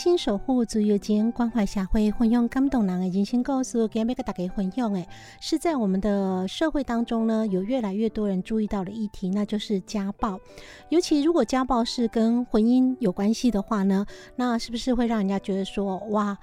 心守护自由间关怀社会，分享感动人的人生故事，今日要跟大家分享诶，是在我们的社会当中呢，有越来越多人注意到的议题，那就是家暴。尤其如果家暴是跟婚姻有关系的话呢，那是不是会让人家觉得说，哇，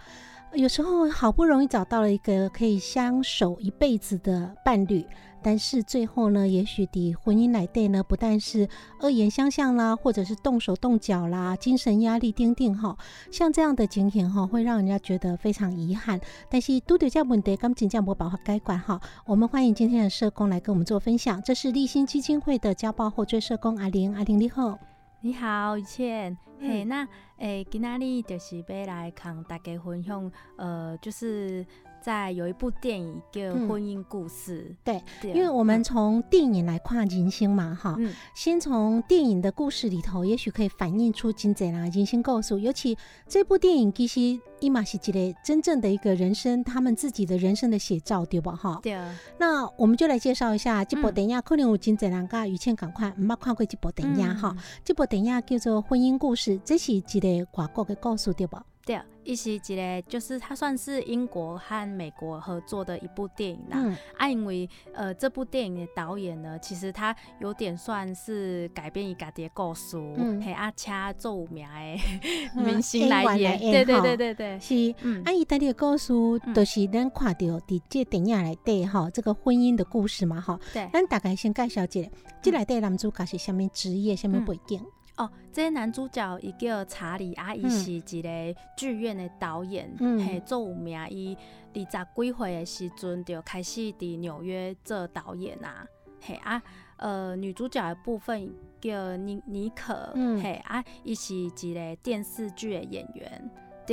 有时候好不容易找到了一个可以相守一辈子的伴侣？但是最后呢，也许的婚姻来对呢，不但是恶言相向啦，或者是动手动脚啦，精神压力丁丁哈，像这样的情形哈，会让人家觉得非常遗憾。但是都得这问题，刚请教我办法改管哈。我们欢迎今天的社工来跟我们做分享，这是立新基金会的家暴后追社工阿玲，阿玲你好，你好，雨倩，嘿，那诶，今仔日就是要来共大家分享，呃，就是。在有一部电影叫《婚姻故事》，对，因为我们从电影来跨人生嘛，哈，先从电影的故事里头，也许可以反映出金贼啦人生故事。尤其这部电影其实伊玛是一个真正的一个人生，他们自己的人生的写照，对吧？哈，对。那我们就来介绍一下这部电影，可能有金贼人噶于倩赶快唔捌看过这部电影哈。这部电影叫做《婚姻故事》，这是一个外国的故事，对吧？对，伊是一个就是它算是英国和美国合作的一部电影啦。啊，因为呃这部电影的导演呢，其实他有点算是改编伊家己的故事，嘿啊，请做有名的 明星来演。对对对对对，是。嗯啊，伊家己的故事就是咱看到伫这电影来底哈，这个婚姻的故事嘛哈。对。咱大概先介绍一下，这来底男主角是虾米职业、虾米背景？哦，这男主角伊叫查理，啊，伊是一个剧院的导演，嘿，做有名。伊二十几岁的时阵就开始伫纽约做导演啊，嘿啊，呃，女主角的部分叫尼尼可，嘿啊，伊是一个电视剧的演员，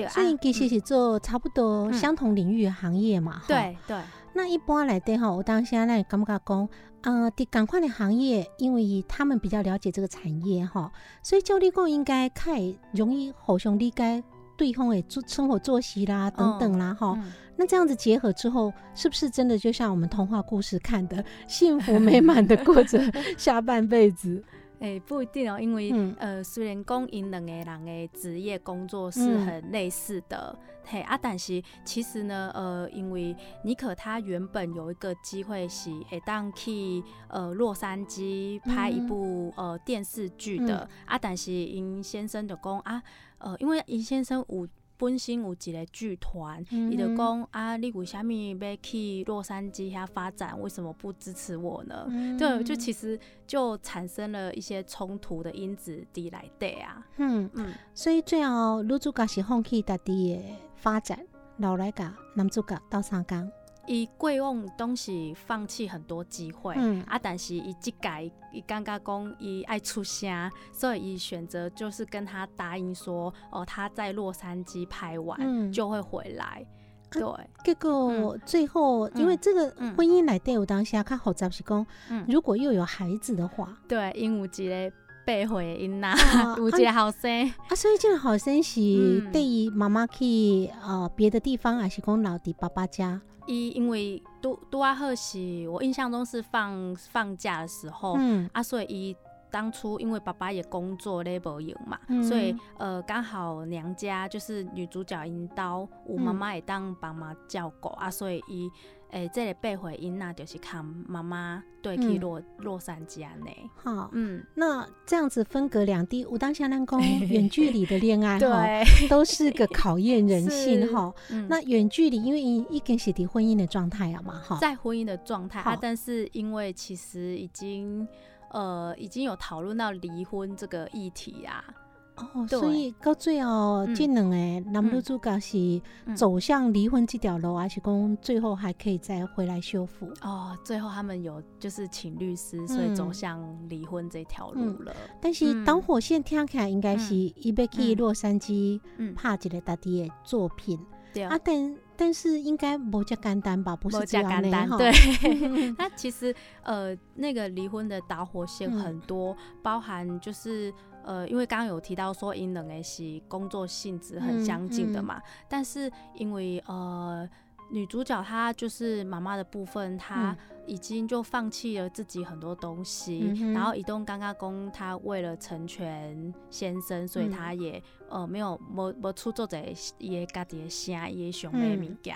所以其实是做差不多相同领域的行业嘛，对对。那一般来对哈，我当现在感觉讲，呃，的赶快的行业，因为他们比较了解这个产业哈，所以教练工应该太容易互相理解对方的作生活作息啦等等啦哈。那这样子结合之后，是不是真的就像我们童话故事看的，幸福美满的过着 下半辈子？诶，不一定哦，因为呃，虽然讲因两个人的职业工作是很类似的，嘿啊，但是其实呢，呃，因为尼可他原本有一个机会是会当去呃洛杉矶拍一部呃电视剧的，啊，但是因先生就讲啊，呃，因为因先生有。本身有一个剧团，伊就讲啊，你为虾米要去洛杉矶遐发展？为什么不支持我呢？对，就其实就产生了一些冲突的因子伫内底啊。嗯嗯，所以最后女主角是放弃家己的发展，留来甲男主角斗相共。伊过往东西放弃很多机会，嗯。啊，但是伊即改，伊刚刚讲伊爱出声，所以伊选择就是跟他答应说，哦，他在洛杉矶拍完就会回来。对，结果最后因为这个婚姻来对我当下看好杂是讲，如果又有孩子的话，对，因为一个八岁因呐，有一个后生啊，所以这个后生是对于妈妈去呃别的地方，还是讲老弟爸爸家？伊因为都都啊好是，我印象中是放放假的时候，嗯啊，所以伊。当初因为爸爸也工作咧无用嘛，所以呃刚好娘家就是女主角因刀，我妈妈也当爸妈照顾啊，所以伊诶这个背回因那就是看妈妈对去洛洛杉矶安内。好，嗯，那这样子分隔两地，我当下南宫远距离的恋爱哈，都是个考验人性哈。那远距离因为一一根是离婚姻的状态啊嘛哈，在婚姻的状态啊，但是因为其实已经。呃，已经有讨论到离婚这个议题啊。哦，所以到最后这两个男女主角是走向离婚这条路，还是讲最后还可以再回来修复？哦，最后他们有就是请律师，所以走向离婚这条路了。但是导火线听起来应该是伊要去洛杉矶拍一个大地的作品。对。啊，但。但是应该不加简单吧？不是这样的对，那其实呃，那个离婚的导火线很多，包含就是呃，因为刚刚有提到说，因两个是工作性质很相近的嘛，但是因为呃。女主角她就是妈妈的部分，她已经就放弃了自己很多东西。然后移动刚刚公，她为了成全先生，所以她也呃没有没没出作者也家己的声，也想买物件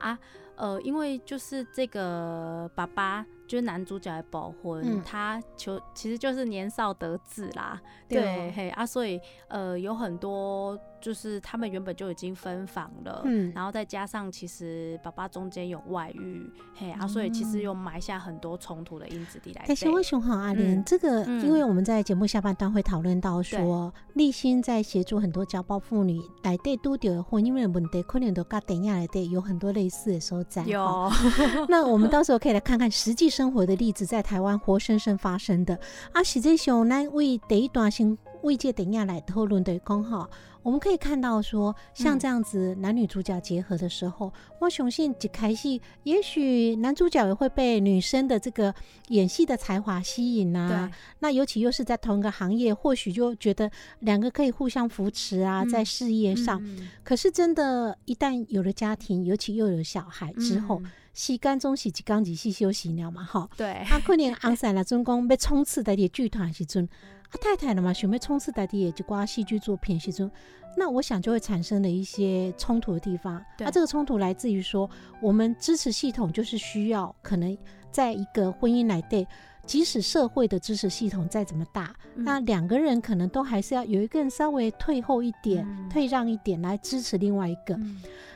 啊。呃，因为就是这个爸爸。就是男主角还保婚，他求其实就是年少得志啦，对嘿啊，所以呃有很多就是他们原本就已经分房了，嗯，然后再加上其实爸爸中间有外遇，嘿啊，所以其实又埋下很多冲突的因子地来。但是为什么阿莲这个？因为我们在节目下半段会讨论到说，立新在协助很多家暴妇女来对都丢婚姻的问题，可能都跟等下来对有很多类似的所在。有，那我们到时候可以来看看实际。生活的例子在台湾活生生发生的，啊，实际上呢，为第一段先为这等下来讨论的刚好，我们可以看到说，像这样子男女主角结合的时候，我雄性一开戏也许男主角也会被女生的这个演戏的才华吸引啊，那尤其又是在同一个行业，或许就觉得两个可以互相扶持啊，在事业上。可是真的，一旦有了家庭，尤其又有小孩之后。时间总是一刚一细休息了嘛，哈。对。啊，可能昂山了，总讲要冲刺在的剧团时阵，啊太太了嘛，想要冲刺在的也就挂戏剧作品时阵，那我想就会产生了一些冲突的地方。那这个冲突来自于说，我们支持系统就是需要可能在一个婚姻来对，即使社会的支持系统再怎么大，那两个人可能都还是要有一个人稍微退后一点、退让一点来支持另外一个。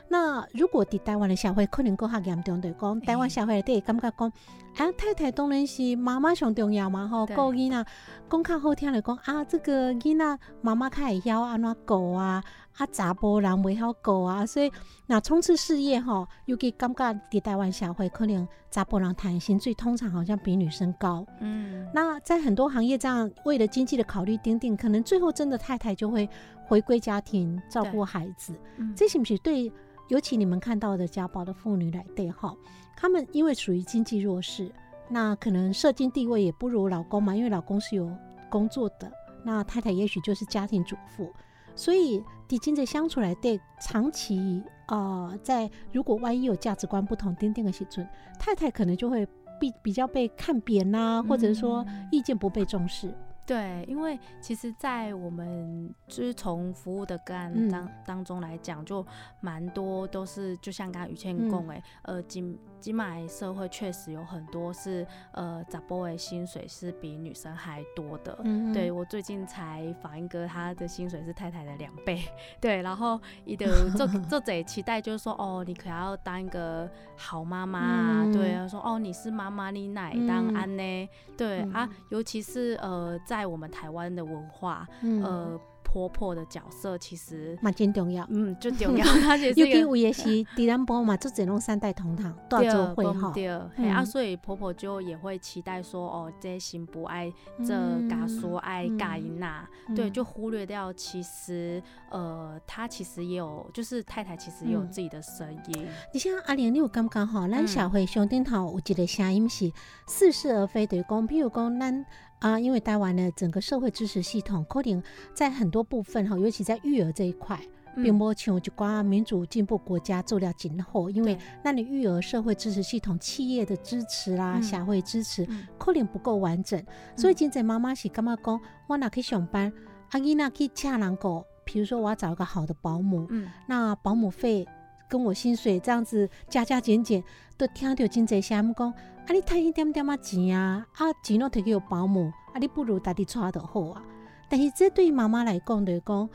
那如果伫台湾的社会可能更较严重，对讲台湾社会底感觉讲，啊太太当然是妈妈上重要嘛吼，顾囡仔，讲较好听的讲啊，这个囡仔妈妈较会晓安怎顾啊，啊查甫人袂晓顾啊，所以那冲刺事业吼，尤其感觉伫台湾社会可能查甫人谈薪水通常好像比女生高，嗯，那在很多行业这样为了经济的考虑，丁丁可能最后真的太太就会回归家庭照顾孩子，这是不是对？尤其你们看到的家暴的妇女来对哈，他们因为属于经济弱势，那可能社经地位也不如老公嘛，因为老公是有工作的，那太太也许就是家庭主妇，所以底经在相处来对，长期啊，在如果万一有价值观不同，丁丁的时阵，太太可能就会比比较被看扁呐，或者是说意见不被重视。对，因为其实，在我们就是从服务的个案当当中来讲，就蛮多都是，就像刚刚于倩讲诶，呃，金金马社会确实有很多是，呃，杂波的薪水是比女生还多的。对我最近才访一个，他的薪水是太太的两倍。对，然后一的做 做贼期待，就是说，哦，你可要当一个好妈妈啊。对，说，哦，你是妈妈，你奶当安呢？对啊，尤其是呃。在我们台湾的文化，呃。婆婆的角色其实蛮真重要，嗯，就重要。尤其有也是第三波嘛，就只能三代同堂，多做会哈。对，啊，所以婆婆就也会期待说，哦，这心不爱这嘎说爱嘎因呐，对，就忽略掉其实，呃，她其实也有，就是太太其实也有自己的声音。你像阿莲，你有感觉哈？咱社会上顶头有一个声音是似是而非的，讲，比如讲咱。啊，因为台湾的整个社会支持系统，可能在很多部分哈，尤其在育儿这一块，并不像一寡民主进步国家做了今后，因为那你育儿社会支持系统、企业的支持啦、社会支持，可能不够完整，所以现在妈妈是干嘛讲，我哪去上班，阿囡仔去请人个，比如说我要找一个好的保姆，嗯，那保姆费跟我薪水这样子加加减减，都听到真侪声讲。啊！你趁一点点啊钱啊，啊钱拢摕去互保姆，啊你不如家己带就好啊。但是这对于妈妈来讲，就是讲，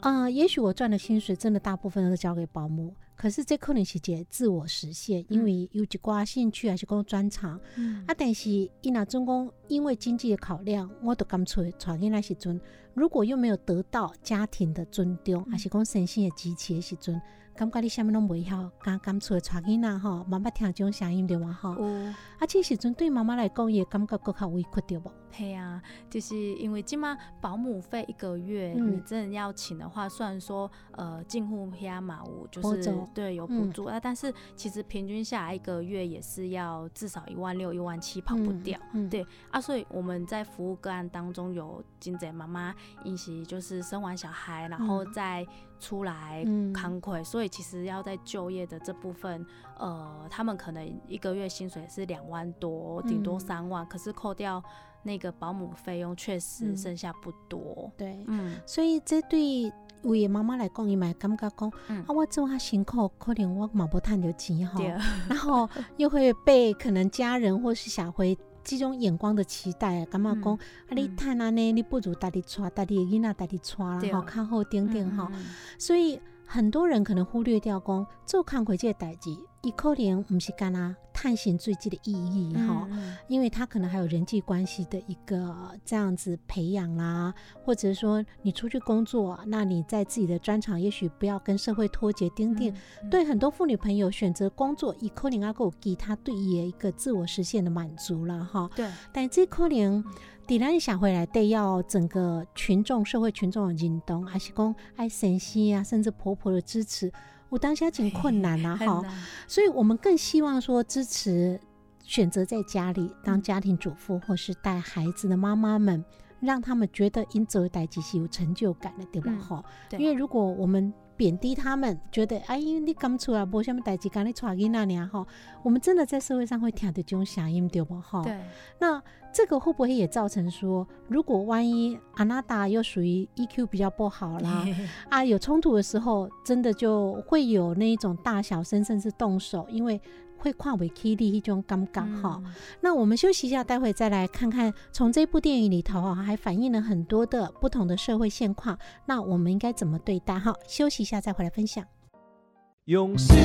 啊，也许我赚的薪水真的大部分都交给保姆，可是这可能是个自我实现，因为有一寡兴趣还是讲专长。啊，但是伊若总讲因为经济的考量，我都干脆带囡仔时阵，如果又没有得到家庭的尊重，还是讲身心的支持的时阵。感觉你啥物拢袂晓，敢敢出来带囡仔吼，妈妈听这种声音对嘛吼？啊，这时阵对妈妈来讲，也感觉更较委屈对无？嘿啊，就是因为今嘛保姆费一个月，你真的要请的话，虽然说呃近乎黑马屋就是对有补助啊，但是其实平均下来一个月也是要至少一万六、一万七跑不掉。对啊，所以我们在服务个案当中有金仔妈妈，一起就是生完小孩，然后再出来扛亏，所以其实要在就业的这部分，呃，他们可能一个月薪水是两万多，顶多三万，可是扣掉那个保姆费用，确实剩下不多。对，嗯，所以这对为妈妈来讲，伊嘛感觉讲，啊，我做下辛苦，可能我嘛不赚到钱哈，然后又会被可能家人或是小辉这种眼光的期待，感觉讲，啊，你趁安尼，你不如家己带家己的囡仔家己带，啦，吼，较好点点吼，所以。很多人可能忽略掉讲做康回这个代志，伊可能不是干啦探险追击的意义哈，因为他可能还有人际关系的一个这样子培养啦，或者说你出去工作，那你在自己的专长，也许不要跟社会脱节。丁丁对很多妇女朋友选择工作，以可能阿够给他对伊一个自我实现的满足了哈。对，但这可能。底咱想回来，得要整个群众、社会群众的认同，还是讲爱神仙啊，甚至婆婆的支持，我当下挺困难啊，哈。所以我们更希望说支持选择在家里当家庭主妇或是带孩子的妈妈们，让他们觉得因走代际是有成就感的，对吧？哈。因为如果我们贬低他们，觉得哎，你刚出来无什么代志，赶你带囡仔呢？哈，我们真的在社会上会听到这种声音，对不？哈，对。那这个会不会也造成说，如果万一阿娜达又属于 EQ 比较不好啦，啊，有冲突的时候，真的就会有那一种大小声，甚至动手，因为。会跨为 K D 一种尴尬哈，那我们休息一下，待会再来看看从这部电影里头啊，还反映了很多的不同的社会现况，那我们应该怎么对待哈？休息一下再回来分享。用心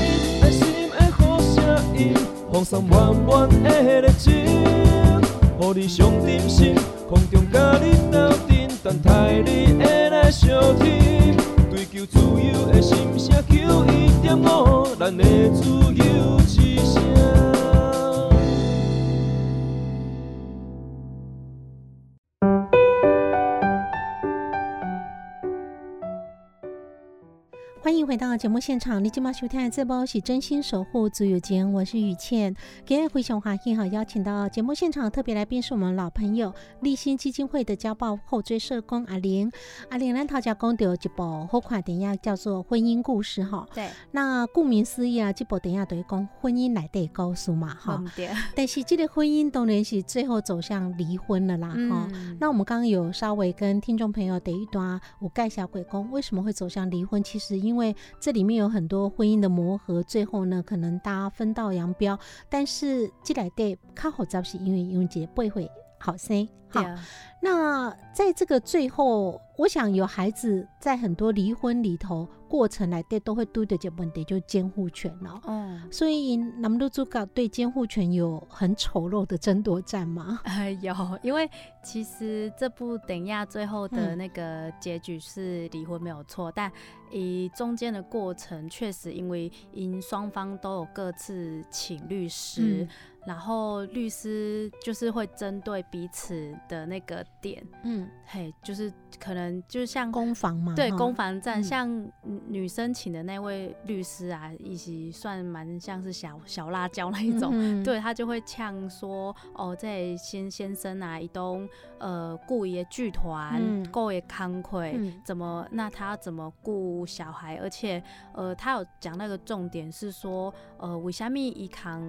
爱心的好声音，放送满满的热情，予你上点心，空中甲你斗阵，等待你的来相听，追求自由的心声，求一点五，咱的自由。之声迎回到节目现场，你今晚收听的这波是真心守护自由间，我是雨倩。今天回想华幸好邀请到节目现场特别来宾是我们老朋友立新基金会的家暴后追社工阿玲。阿玲来讨价公有一部好看电影叫做《婚姻故事》哈。对。那顾名思义啊，这部电影等于讲婚姻来的故事嘛哈。对。但是这个婚姻当然是最后走向离婚了啦哈。那我们刚刚有稍微跟听众朋友等一段我盖小鬼公为什么会走向离婚？其实因因这里面有很多婚姻的磨合，最后呢，可能大家分道扬镳。但是既来对靠好早是因为永杰不会好生好。那在这个最后，我想有孩子在很多离婚里头过程来对都会对的这问题，就监护权了。嗯，所以那么多主角对监护权有很丑陋的争夺战吗？有，因为其实这部等亚最后的那个结局是离婚没有错，但以中间的过程确实因为因双方都有各自请律师。然后律师就是会针对彼此的那个点，嗯，嘿，就是可能就是像攻防嘛，对攻防战，像女生请的那位律师啊，以及算蛮像是小小辣椒那一种，对他就会呛说，哦，这先先生啊，一东呃雇一个剧团，够也慷慨，怎么那他怎么雇小孩？而且呃，他有讲那个重点是说，呃，为虾米一扛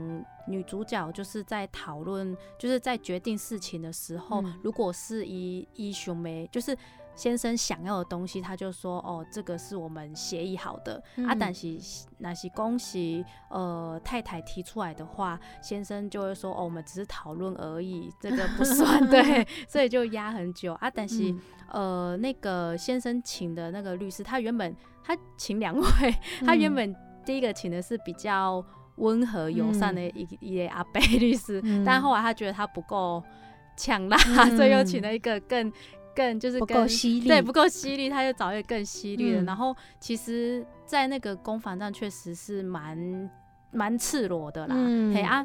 女主角就是在讨论，就是在决定事情的时候，如果是一一兄妹，就是先生想要的东西，他就说哦，这个是我们协议好的。啊，但是那是恭喜呃太太提出来的话，先生就会说哦，我们只是讨论而已，这个不算 对，所以就压很久啊。但是呃，那个先生请的那个律师，他原本他请两位，他原本第一个请的是比较。温和友善的一 一位阿贝律师，但后来他觉得他不够强辣，所以又请了一个更更就是不够犀利，对不够犀利，他就找一个更犀利的。然后其实，在那个攻防战确实是蛮蛮赤裸的啦。嘿啊，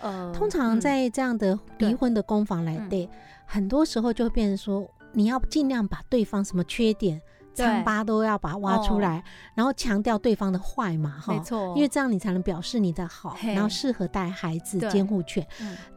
呃，通常在这样的离婚的攻防来对，很多时候就会变成说，你要尽量把对方什么缺点。疮疤都要把它挖出来，然后强调对方的坏嘛，哈，没错，因为这样你才能表示你的好，然后适合带孩子、监护权。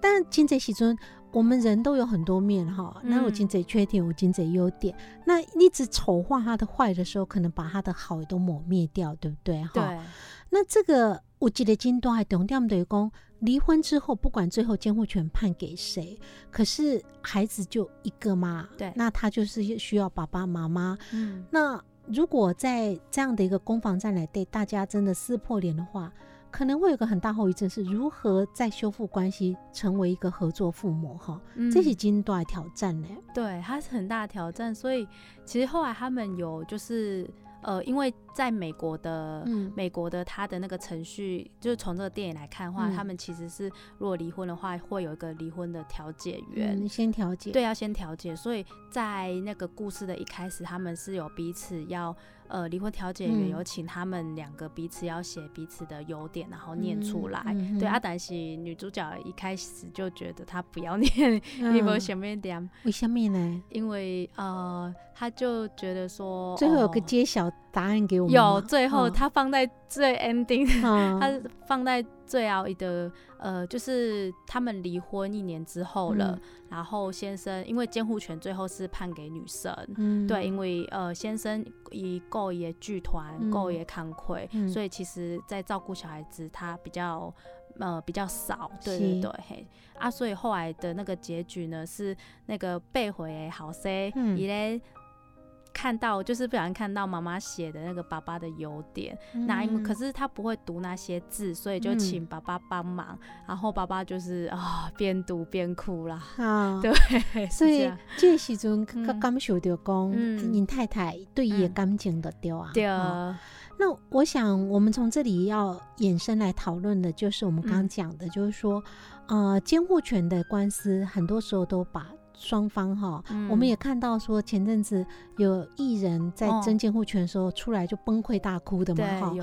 但金贼喜尊，我们人都有很多面哈，那有金贼缺点，有金贼优点，那一直丑化他的坏的时候，可能把他的好也都抹灭掉，对不对？哈，那这个我记得金都还懂掉的公。离婚之后，不管最后监护权判给谁，可是孩子就一个嘛，对，那他就是需要爸爸妈妈。嗯，那如果在这样的一个攻防战来对大家真的撕破脸的话，可能会有个很大后遗症，是如何再修复关系，成为一个合作父母哈？这是经多大挑战呢？对，它是很大的挑战，所以其实后来他们有就是呃，因为。在美国的，美国的他的那个程序，就是从这个电影来看的话，他们其实是如果离婚的话，会有一个离婚的调解员，先调解，对，要先调解。所以在那个故事的一开始，他们是有彼此要，呃，离婚调解员有请他们两个彼此要写彼此的优点，然后念出来。对，阿黛西女主角一开始就觉得她不要念，你有想面点？为什么呢？因为呃，她就觉得说，最后有个揭晓答案给我。有最后，他放在最 ending，他放在最后一的呃，就是他们离婚一年之后了，然后先生因为监护权最后是判给女生，对，因为呃先生以够也剧团够也慷慨，所以其实在照顾小孩子他比较呃比较少，对对对，嘿。啊，所以后来的那个结局呢是那个被回好 C，伊咧。看到就是不小心看到妈妈写的那个爸爸的优点，那因为可是他不会读那些字，所以就请爸爸帮忙，然后爸爸就是啊边读边哭啦。啊，对，所以这时阵刚感受到讲，你太太对伊的感情的掉啊。对啊。那我想我们从这里要衍生来讨论的，就是我们刚刚讲的，就是说，呃，监护权的官司很多时候都把。双方哈，我们也看到说前阵子有艺人在争监护权的时候出来就崩溃大哭的嘛哈，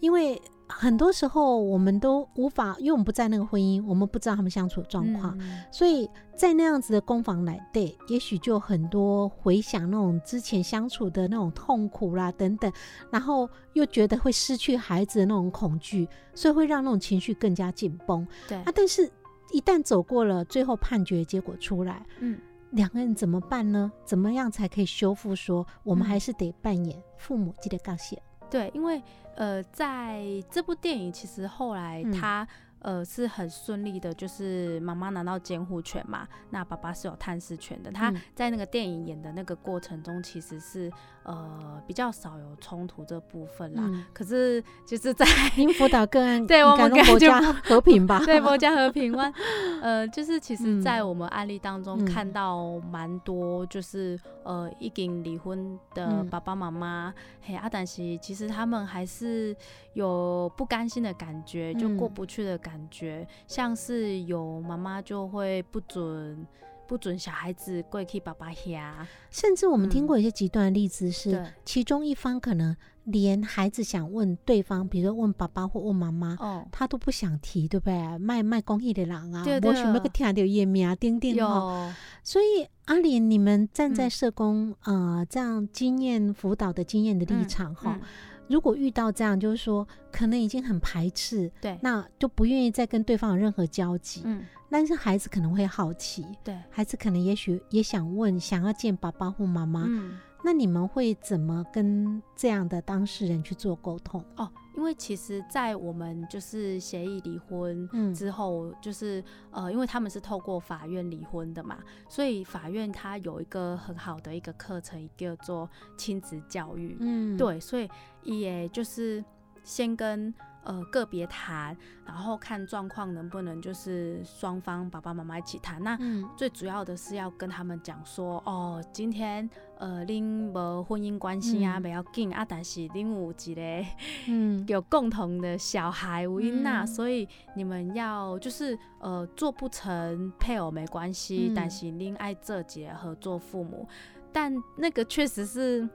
因为很多时候我们都无法，因为我们不在那个婚姻，我们不知道他们相处的状况，所以在那样子的攻防来对，也许就很多回想那种之前相处的那种痛苦啦等等，然后又觉得会失去孩子的那种恐惧，所以会让那种情绪更加紧绷。对。啊，但是。一旦走过了最后判决结果出来，嗯，两个人怎么办呢？怎么样才可以修复？说我们还是得扮演父母，记得告谢。对，因为呃，在这部电影其实后来他。呃，是很顺利的，就是妈妈拿到监护权嘛，那爸爸是有探视权的。他在那个电影演的那个过程中，其实是呃比较少有冲突这部分啦。可是就是在因辅导个案，对我们国家和平吧，对国家和平湾，呃，就是其实，在我们案例当中看到蛮多，就是呃已经离婚的爸爸妈妈，嘿阿但是其实他们还是有不甘心的感觉，就过不去的感。感觉像是有妈妈就会不准不准小孩子跪去爸爸下，甚至我们听过一些极端的例子是，其中一方可能连孩子想问对方，比如说问爸爸或问妈妈，哦，他都不想提，对不对？卖卖公益的人啊，我想要个听到页面啊，钉钉哦。所以阿莲，你们站在嗯。社工、呃这样经验辅导的经验的立嗯场哈、嗯如果遇到这样，就是说可能已经很排斥，对，那就不愿意再跟对方有任何交集。嗯，但是孩子可能会好奇，对，孩子可能也许也想问，想要见爸爸或妈妈。嗯。那你们会怎么跟这样的当事人去做沟通？哦，因为其实，在我们就是协议离婚嗯之后，就是呃，因为他们是透过法院离婚的嘛，所以法院它有一个很好的一个课程，叫做亲子教育。嗯，对，所以也就是先跟呃个别谈，然后看状况能不能就是双方爸爸妈妈一起谈。那嗯。最主要的是要跟他们讲说，哦，今天呃，恁无婚姻关系啊，嗯。不要紧啊，但是恁有一个嗯。有共同的小孩有因娜，嗯。所以你们要就是呃做不成配偶没关系，嗯。但是恁爱这节合作父母，但那个确实是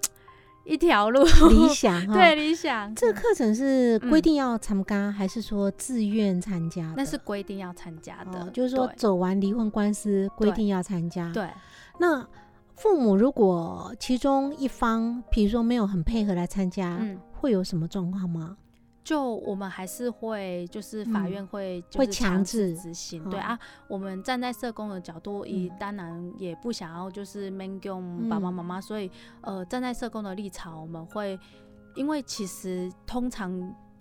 一条路，理想 哈。对理想，这个课程是规嗯定要参加，还是说自愿参加的？那是规定要参加的，哦，就是说走完离婚官司规定要参加。，对那父母如果其中一方，比如说没有很配合来参加，嗯。会有什么状况吗？就我们还是会，就是法嗯院会就会是强制执行，对哦啊。我们站在社工的角度，也嗯当然也不想要就是 man 用爸爸嗯妈妈，所以呃，站在社工的立场，我们会，因为其实通常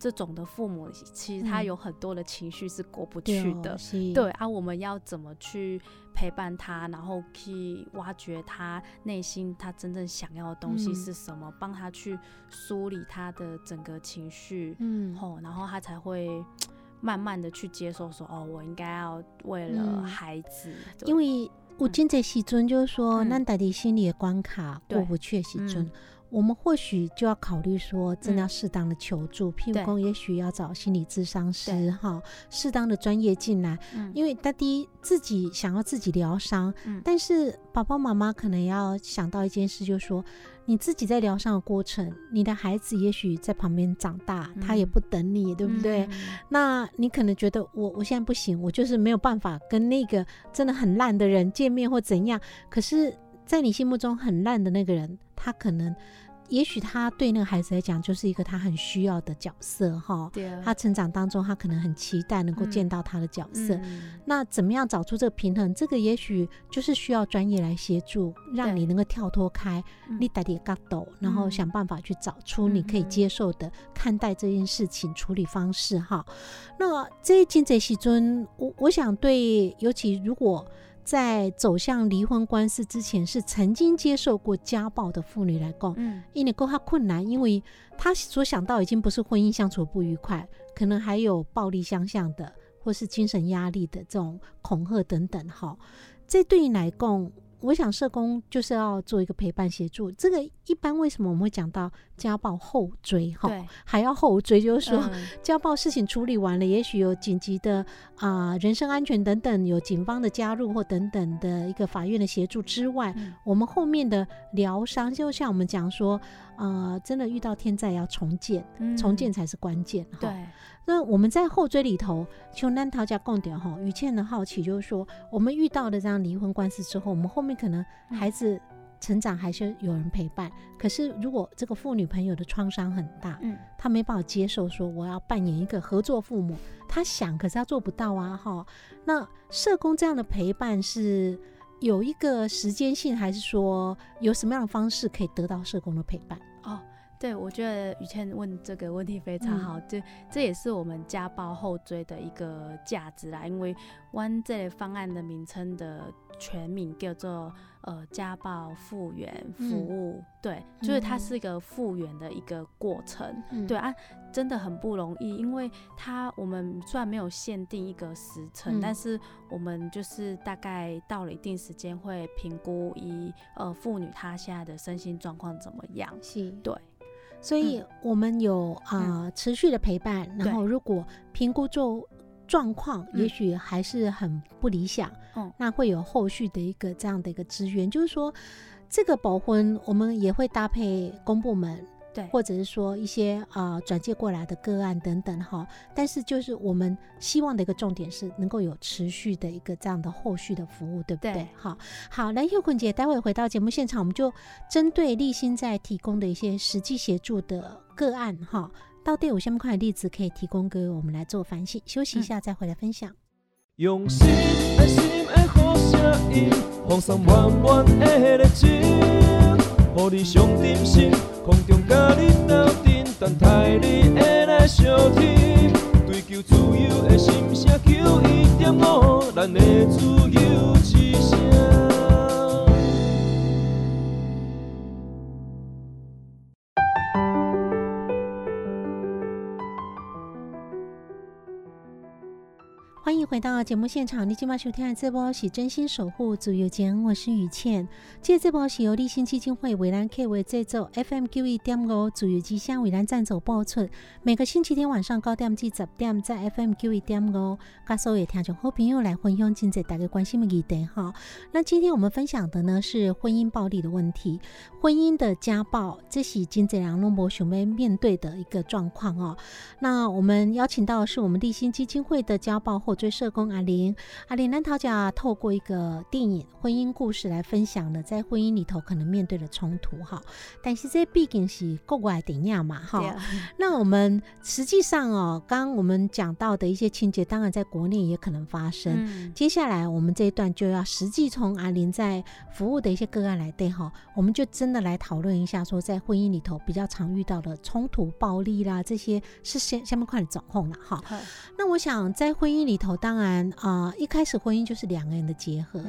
这种的父母，其实他嗯。有很多的情绪是过不去的，是。对啊，我们要怎么去陪伴他，然后去挖掘他内心他真正想要的东西嗯。是什么，帮他去梳理他的整个情绪，嗯。后然后他才会慢慢的去接受说，哦，我应该要为了嗯。孩子，对因为有真这时阵，就是说，嗯。咱大家心里的关卡对。过不去的时阵嗯，我们或许就要考虑说，真的要嗯。适当的求助，譬如对说，也许要找心理咨商师哈，适当的专业进来，嗯。因为他第一自己想要自己疗伤，嗯。但是爸爸妈妈可能要想到一件事，就是说你自己在疗伤的过程，你的孩子也许在旁边长大，他也嗯不等你，对不对？嗯。那你可能觉得我我现在不行，我就是没有办法跟那个真的很烂的人见面或怎样。可是，在你心目中很烂的那个人，他可能，也许他对那个孩子来讲就是一个他很需要的角色哈。对啊，他成长当中，他可能很期待能够见嗯到他的角色。嗯那怎么样找出这个平衡？这个也许就是需要专业来协助，让你能够跳脱开嗯你带点嘎斗，然后嗯想办法去找出你可以接受的看待这件事情处理方式哈。那这一件这时尊，我我想对，尤其如果在走向离婚官司之前是曾经接受过家暴的妇女来讲，嗯因为够她困难，因为她所想到已经不是婚姻相处不愉快，可能还有暴力相向的，或是精神压力的这种恐吓等等。哈，这对你来讲，我想社工就是要做一个陪伴协助。这个一般为什么我们会讲到家暴后追？哈，还要后追，就是说。嗯 家暴事情处理完了，也许有紧急的啊、人身安全等等，有警方的加入或等等的一个法院的协助之外，嗯我们后面的疗伤，就像我们讲说，呃，真的遇到天灾要重建，重建嗯才是关键。哈对，那我们在后追里头，就南桃家共点哈，雨倩的好奇就是说，我们遇到的这样离婚官司之后，我们后面可能嗯孩子成长还是有人陪伴，可是如果这个妇女朋友的创伤很大，嗯她没办法接受说我要扮演一个合作父母，她想可是她做不到啊哈。那社工这样的陪伴是有一个时间性，还是说有什么样的方式可以得到社工的陪伴？哦。对，我觉得雨倩问这个问题非常好，嗯这这也是我们家暴后追的一个价值啦。因为湾这类方案的名称的全名叫做呃家暴复原服嗯务，对，就是它嗯是一个复原的一个过程。嗯对啊，真的很不容易，因为它我们虽然没有限定一个时辰，嗯但是我们就是大概到了一定时间会评估一呃妇女她现在的身心状况怎么样。是对，所以我们有啊、呃持续的陪伴，然后如果评估做状况，嗯。也许还是很不理想，嗯。那会有后续的一个这样的一个资源，就是说这个保婚我们也会搭配公部门对，或者是说一些啊转介过来的个案等等哈。但是就是我们希望的一个重点是能够有持续的一个这样的后续的服务，对不对？好，好，来佑坤姐，待会回到节目现场，我们就针对立新在提供的一些实际协助的个案哈，到底有什么块例子可以提供给我们来做反省？休息一下再回来分享。用心爱心的好声音，放送满满的热情，予你上点心，空中甲你斗阵，等待你会来相听。追求自由的心声，求一点五，咱的自由之声。欢迎回到节目现场，你今晚收听的这波是真心守护自由间，我是雨倩。这这波是由立新基金会为兰 K 为制作，FM 九一点五自由之声为兰赞助播出。每个星期天晚上九点至十点，在 FM 九一点五，跟所有听众好朋友来分享今日大家关心的议题哈。那今天我们分享的呢是婚姻暴力的问题，婚姻的家暴，这是今日两龙博熊妹面对的一个状况哦。那我们邀请到的是我们立新基金会的家暴或追社工阿玲，阿玲南桃家透过一个电影婚姻故事来分享了在婚姻里头可能面对的冲突哈。但是这毕竟是国外电影嘛哈。那我们实际上哦，刚刚我们讲到的一些情节，当然在国内也可能发生。接下来我们这一段就要实际从阿玲在服务的一些个案来对哈，我们就真的来讨论一下，说在婚姻里头比较常遇到的冲突、暴力啦，这些是先下面快点掌控了哈。那我想在婚姻里。头当然啊，一开始婚姻就是两个人的结合。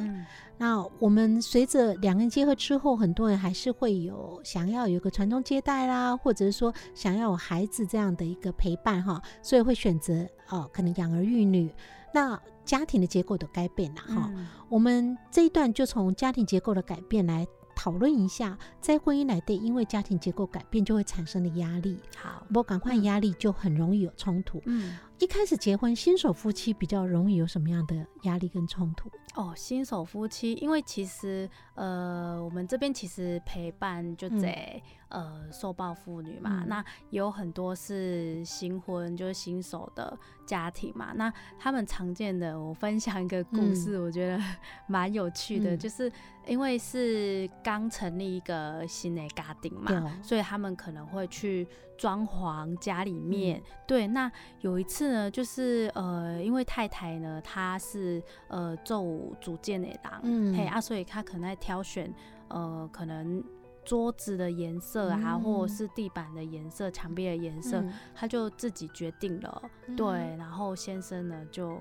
那我们随着两个人结合之后，很多人还是会有想要有个传宗接代啦，或者是说想要有孩子这样的一个陪伴哈，所以会选择哦，可能养儿育女。那家庭的结构都改变了哈。我们这一段就从家庭结构的改变来讨论一下，在婚姻来对，因为家庭结构改变就会产生的压力。好，不过赶快压力就很容易有冲突。嗯。一开始结婚，新手夫妻比较容易有什么样的压力跟冲突？哦，新手夫妻，因为其实呃，我们这边其实陪伴就在呃受暴妇女嘛，那有很多是新婚，就是新手的家庭嘛。那他们常见的，我分享一个故事，我觉得蛮有趣的，就是因为是刚成立一个新的家庭嘛，所以他们可能会去。装潢家里面，对，那有一次呢，就是呃，因为太太呢，她是呃做主建的郎，嗯，嘿啊，所以她可能在挑选呃，可能桌子的颜色啊，或者是地板的颜色、墙壁的颜色，她就自己决定了，对，然后先生呢就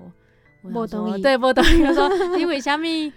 不同意，对，不同意，说因为虾米。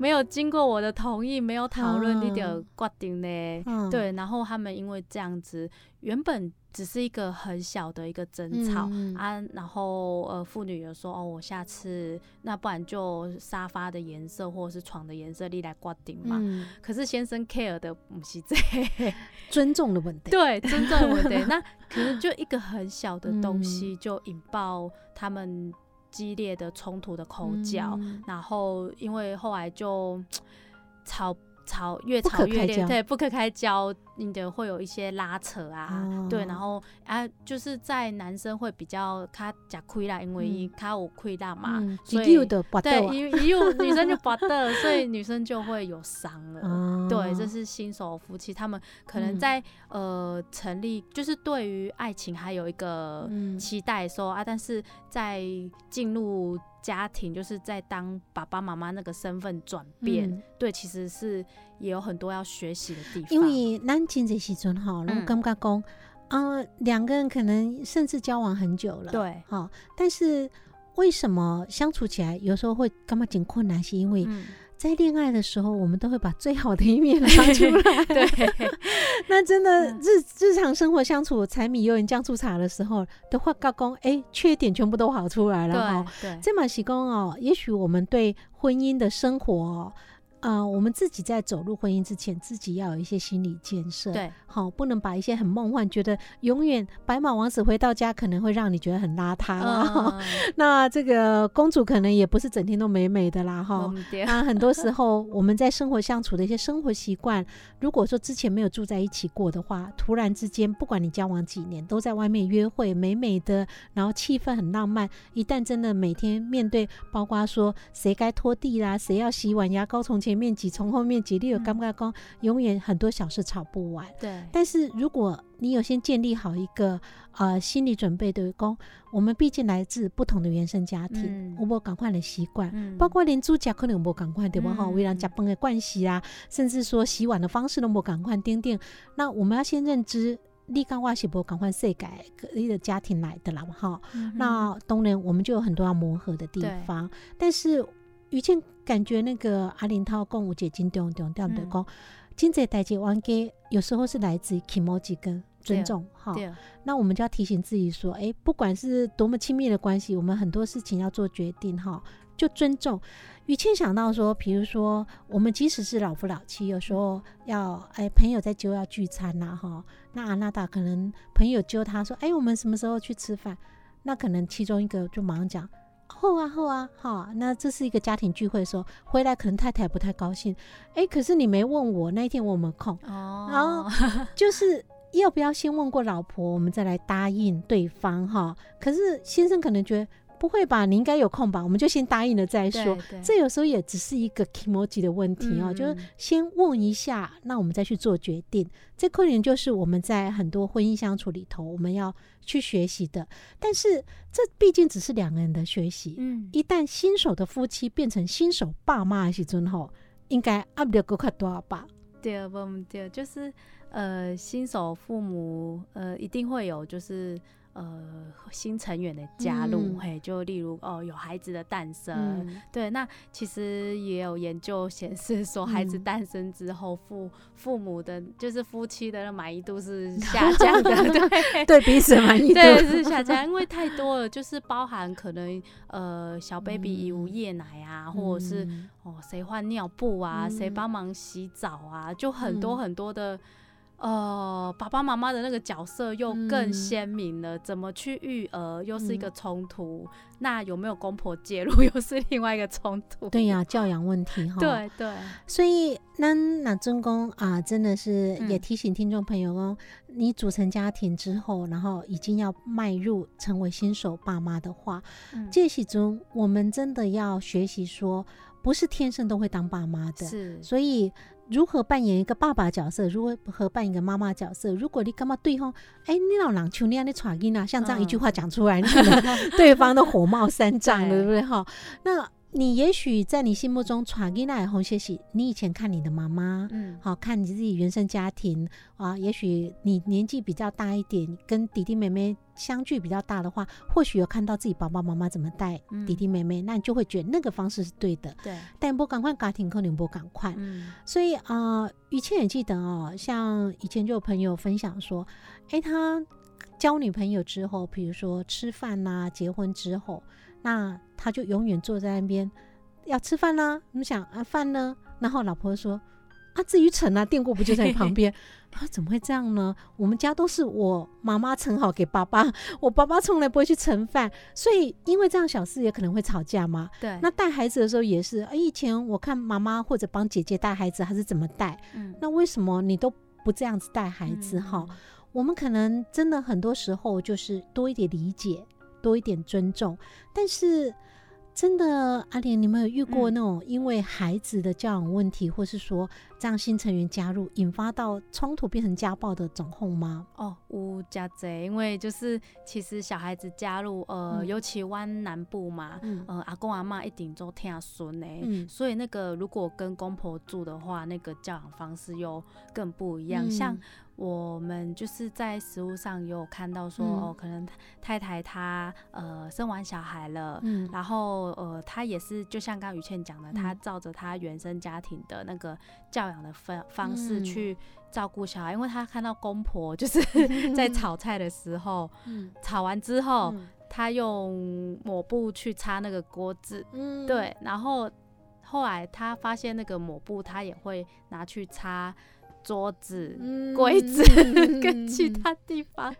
没有经过我的同意，没有讨论，你的决定呢？对，然后他们因为这样子，原本只是一个很小的一个争吵啊，然后呃，妇女有说哦，我下次那不然就沙发的颜色或者是床的颜色你来挂顶嘛。可是先生 care 的不是这。尊重的问题，对，尊重的问题，那可能就一个很小的东西就引爆他们。激烈的冲突的口角，然后因为后来就 吵吵越吵越烈，对，不可开交。你的会有一些拉扯啊，对，然后啊，就是在男生会比较他假亏啦，因为他有亏大嘛，所以对，一有女生就拔的，所以女生就会有伤了。对，这是新手夫妻，他们可能在呃成立，就是对于爱情还有一个期待说啊，但是在进入家庭，就是在当爸爸妈妈那个身份转变，对，其实是也有很多要学习的地方，因为男。现在时阵哈，然后感觉讲啊，两个人可能甚至交往很久了，对，哈，但是为什么相处起来有时候会感觉挺困难？是因为在恋爱的时候，我们都会把最好的一面拿出来，对，那真的日日常生活相处，柴米油盐酱醋茶的时候，的话，高工哎，缺点全部都跑出来了，对，这马喜功哦，也许我们对婚姻的生活。啊，我们自己在走入婚姻之前，自己要有一些心理建设。对，好，不能把一些很梦幻，觉得永远白马王子回到家可能会让你觉得很邋遢啦。那这个公主可能也不是整天都美美的啦，哈。那很多时候我们在生活相处的一些生活习惯，如果说之前没有住在一起过的话，突然之间，不管你交往几年，都在外面约会，美美的，然后气氛很浪漫。一旦真的每天面对，包括说谁该拖地啦，谁要洗碗，牙膏从前面挤，从后面挤，你有尴尬讲，永远很多小事吵不完。对。但是如果你有先建立好一个呃心理准备的工，我们毕竟来自不同的原生家庭，我们赶快的习惯，包括连住家可能无赶快对不哈，为了家崩的关系啊，甚至说洗碗的方式都无赶快定定。那我们要先认知。立刚瓦西伯赶快世改各立的家庭来的啦哈，那当然我们就有很多要磨合的地方。但是于倩感觉那个阿林涛共舞姐金丢丢掉的讲，金姐代接完给有时候是来自于 emoji 跟尊重哈。那我们就要提醒自己说，哎，不管是多么亲密的关系，我们很多事情要做决定哈。就尊重，于倩想到说，比如说我们即使是老夫老妻，有时候要哎朋友在揪要聚餐呐哈，那阿娜达可能朋友揪他说，哎我们什么时候去吃饭？那可能其中一个就马上讲，后啊后啊哈，那这是一个家庭聚会的时候，回来可能太太不太高兴，哎可是你没问我那一天我有没有空？哦，然后就是要不要先问过老婆，我们再来答应对方哈，可是先生可能觉得。不会吧？你应该有空吧？我们就先答应了再说。这有时候也只是一个 emoji 的问题哦，就是先问一下，那我们再去做决定。这可能就是我们在很多婚姻相处里头我们要去学习的。但是这毕竟只是两个人的学习。嗯，一旦新手的夫妻变成新手爸妈的时阵吼，应该阿不了够快多少吧？对，不对，就是呃，新手父母呃，一定会有就是。呃，新成员的加入，嘿，就例如哦，有孩子的诞生，对，那其实也有研究显示说，孩子诞生之后，父父母的，就是夫妻的满意度是下降的，对，对彼此满意度。是下降，因为太多了，就是包含可能呃，小 baby 已无夜奶啊，或者是哦，谁换尿布啊，谁帮忙洗澡啊，就很多很多的。呃，爸爸妈妈的那个角色又更鲜明了，怎么去育儿又是一个冲突，那有没有公婆介入 又是另外一个冲突？对呀，教养问题哈。对对，所以那那真公啊，真的是也提醒听众朋友哦，你组成家庭之后，然后已经要迈入成为新手爸妈的话，这其中我们真的要学习说，不是天生都会当爸妈的，是，所以。如何扮演一个爸爸角色？如何扮演一个妈妈角色？如果你干嘛对方，哎，你老狼求你让你喘音啊，像这样一句话讲出来，对方都火冒三丈，对不对？哈，那。你也许在你心目中传给那红学习，你以前看你的妈妈，嗯，好看你自己原生家庭啊。也许你年纪比较大一点，跟弟弟妹妹相距比较大的话，或许有看到自己爸爸妈妈怎么带弟弟妹妹，那你就会觉得那个方式是对的。对，但不赶快家庭可能不赶快。嗯，所以啊，以前也记得哦，像以前就有朋友分享说，哎，他交女朋友之后，比如说吃饭呐，结婚之后。那他就永远坐在那边，要吃饭啦。你想啊，饭呢？然后老婆说：“啊，至于盛啊，电锅不就在你旁边？” 啊，怎么会这样呢？我们家都是我妈妈盛好给爸爸，我爸爸从来不会去盛饭，所以因为这样小事也可能会吵架嘛。对。那带孩子的时候也是，啊，以前我看妈妈或者帮姐姐带孩子，还是怎么带？嗯。那为什么你都不这样子带孩子？哈，我们可能真的很多时候就是多一点理解。多一点尊重，但是真的，阿莲，你们有遇过那种因为孩子的教养问题，或是说这样新成员加入，引发到冲突变成家暴的总控吗？哦，无家贼，因为就是其实小孩子加入，呃，尤其湾南部嘛，呃，阿公阿妈一定都听孙呢，所以那个如果跟公婆住的话，那个教养方式又更不一样，像。我们就是在食物上有看到说，哦，可能太太她呃生完小孩了，嗯，然后呃她也是就像刚于倩讲的，她照着她原生家庭的那个教养的方方式去照顾小孩，因为他看到公婆就是 在 炒菜的时候，嗯，炒完之后，他用抹布去擦那个锅子，嗯，对，然后。后来他发现那个抹布，他也会拿去擦桌子、嗯柜子 跟其他地方。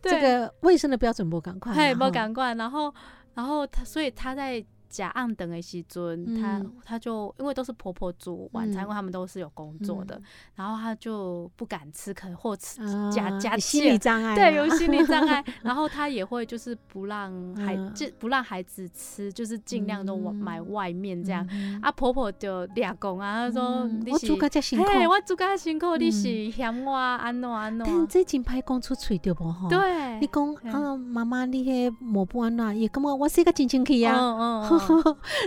对这个卫生的标准不赶快，嘿，然后不赶快，然后，然后他，所以他在假暗等的时阵，他嗯。他就因为都是婆婆煮晚餐，嗯。因为他们都是有工作的，然后她就不敢吃，可能或吃啊假假心理障碍啊，对，有心理障碍，然后她也会就是不让孩不让孩子吃，就是尽量都嗯。买外面这样。嗯啊，婆婆就俩公啊，她说你是嗯我煮较遮辛苦，嘿，我煮较辛苦，你嗯。是嫌我安怎安但怎？这真歹讲出嘴对无吼？，对，你讲啊，妈妈你迄抹布安怎，也感觉我洗个真清气啊，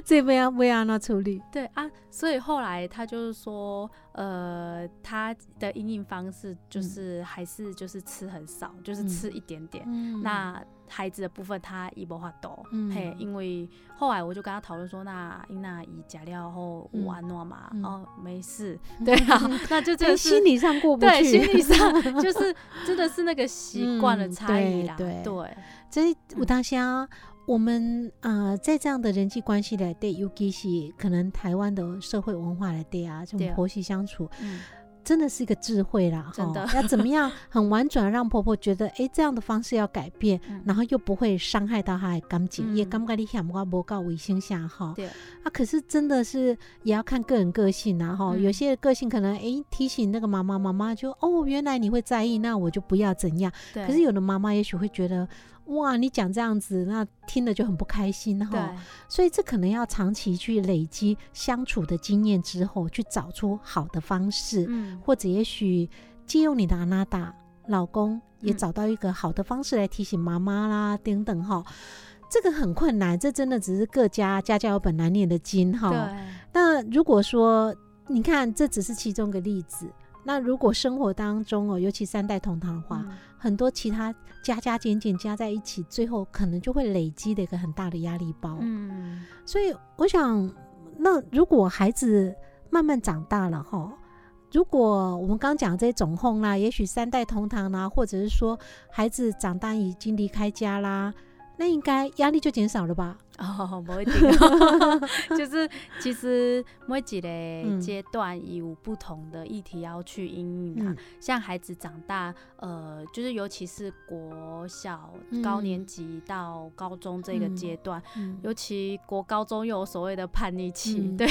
这要要要安娜处理？对啊，所以后来他就是说，呃，他的阴影方式就是还是就是吃很少，就是嗯。吃一点点。嗯。那孩子的部分他一无法多，嗯。嘿，因为后来我就跟他讨论说，那因那以假料后嗯有安诺嘛，嗯？哦，没事，对啊，那就 真对的是心理上过不去对，心理上 就是真的是那个习惯的嗯差异啦，对对。对，这我当下我们呃在这样的人际关系来对，尤其是可能台湾的社会文化来对啊，这种婆媳相处，嗯，真的是一个智慧啦，真的。要怎么样很婉转让婆婆觉得，哎，这样的方式要改变，嗯。然后又不会伤害到她的感情，也嗯感觉你想我不告卫生下哈。对，啊，可是真的是也要看个人个性啊哈，嗯。有些个性可能哎提醒那个妈妈，妈妈就哦原来你会在意，那我就不要怎样。对，可是有的妈妈也许会觉得。哇，你讲这样子，那听了就很不开心对哈。所以这可能要长期去累积相处的经验之后，去找出好的方式，嗯，或者也许借用你的阿娜达老公，也嗯找到一个好的方式来提醒妈妈啦，等等哈。这个很困难，这真的只是各家家家有本难念的经哈。对，那如果说你看，这只是其中一个例子。那如果生活当中哦，尤其三代同堂的话，嗯很多其他加加减减加在一起，最后可能就会累积的一个很大的压力包。嗯，所以我想，那如果孩子慢慢长大了哈，如果我们刚刚讲这些总哄啦，也许三代同堂啦，或者是说孩子长大已经离开家啦，那应该压力就减少了吧？哦，不一定哦，就是其实每一嗯。个阶段有不同的议题要去应应啊。嗯。像孩子长大，呃，就是尤其是国小嗯高年级到高中这个嗯阶段，嗯。尤其国高中又有所谓的叛逆期，嗯。对，